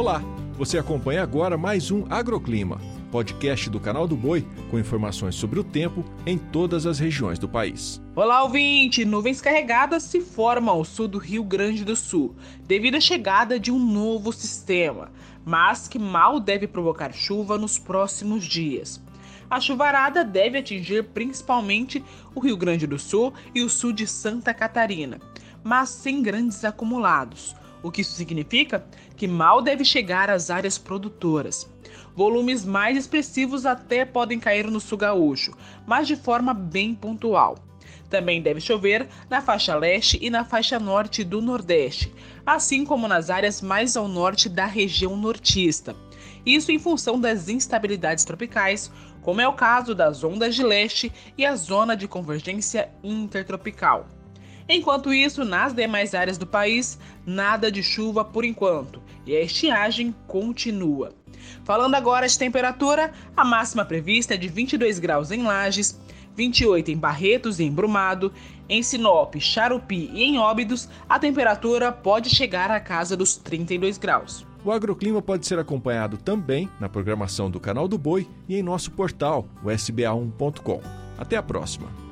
Olá, você acompanha agora mais um Agroclima, podcast do canal do Boi com informações sobre o tempo em todas as regiões do país. Olá, ouvinte! Nuvens carregadas se formam ao sul do Rio Grande do Sul devido à chegada de um novo sistema, mas que mal deve provocar chuva nos próximos dias. A chuvarada deve atingir principalmente o Rio Grande do Sul e o sul de Santa Catarina, mas sem grandes acumulados. O que isso significa? Que mal deve chegar às áreas produtoras. Volumes mais expressivos até podem cair no sul gaúcho, mas de forma bem pontual. Também deve chover na faixa leste e na faixa norte do Nordeste, assim como nas áreas mais ao norte da região nortista. Isso em função das instabilidades tropicais, como é o caso das ondas de leste e a zona de convergência intertropical. Enquanto isso, nas demais áreas do país, nada de chuva por enquanto e a estiagem continua. Falando agora de temperatura, a máxima prevista é de 22 graus em Lages, 28 em Barretos e em Brumado, em Sinop, Charupi e em Óbidos, a temperatura pode chegar à casa dos 32 graus. O agroclima pode ser acompanhado também na programação do Canal do Boi e em nosso portal, o sba1.com. Até a próxima!